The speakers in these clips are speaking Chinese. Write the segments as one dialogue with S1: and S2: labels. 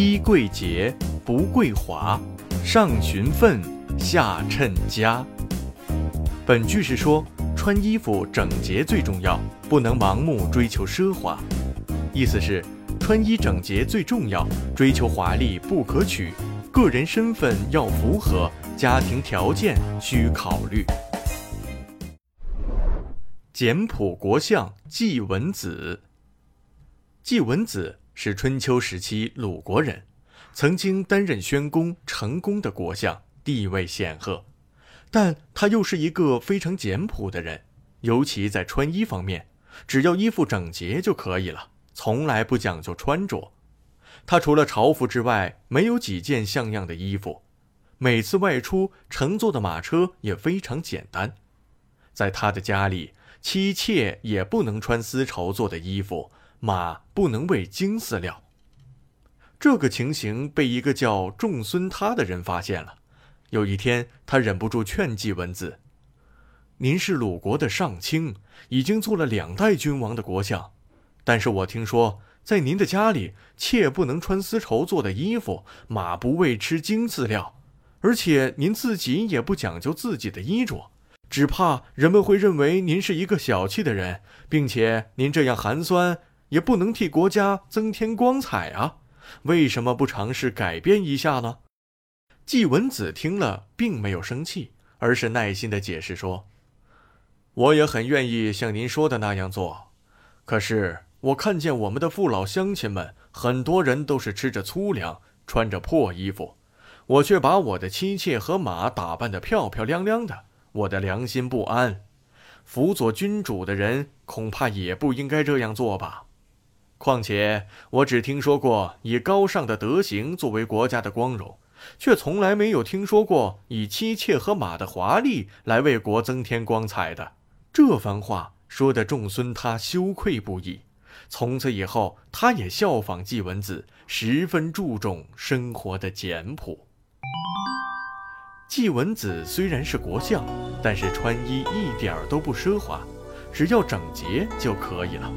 S1: 衣贵洁，不贵华，上循分，下称家。本句是说，穿衣服整洁最重要，不能盲目追求奢华。意思是，穿衣整洁最重要，追求华丽不可取，个人身份要符合，家庭条件需考虑。简朴国相季文子。季文子是春秋时期鲁国人，曾经担任宣公成功的国相，地位显赫。但他又是一个非常简朴的人，尤其在穿衣方面，只要衣服整洁就可以了，从来不讲究穿着。他除了朝服之外，没有几件像样的衣服。每次外出乘坐的马车也非常简单。在他的家里，妻妾也不能穿丝绸做的衣服，马不能喂精饲料。这个情形被一个叫仲孙他的人发现了。有一天，他忍不住劝季文子：“您是鲁国的上卿，已经做了两代君王的国相，但是我听说，在您的家里，妾不能穿丝绸做的衣服，马不喂吃精饲料，而且您自己也不讲究自己的衣着，只怕人们会认为您是一个小气的人，并且您这样寒酸，也不能替国家增添光彩啊！为什么不尝试改变一下呢？”季文子听了，并没有生气，而是耐心的解释说：“我也很愿意像您说的那样做，可是我看见我们的父老乡亲们，很多人都是吃着粗粮，穿着破衣服，我却把我的妻妾和马打扮得漂漂亮亮的，我的良心不安。辅佐君主的人恐怕也不应该这样做吧？况且我只听说过以高尚的德行作为国家的光荣。”却从来没有听说过以妻妾和马的华丽来为国增添光彩的。这番话说得仲孙他羞愧不已。从此以后，他也效仿季文子，十分注重生活的简朴。季文子虽然是国相，但是穿衣一点都不奢华，只要整洁就可以了，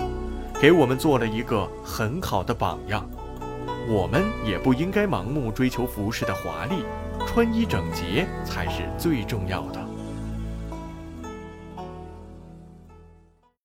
S1: 给我们做了一个很好的榜样。我们也不应该盲目追求服饰的华丽，穿衣整洁才是最重要的。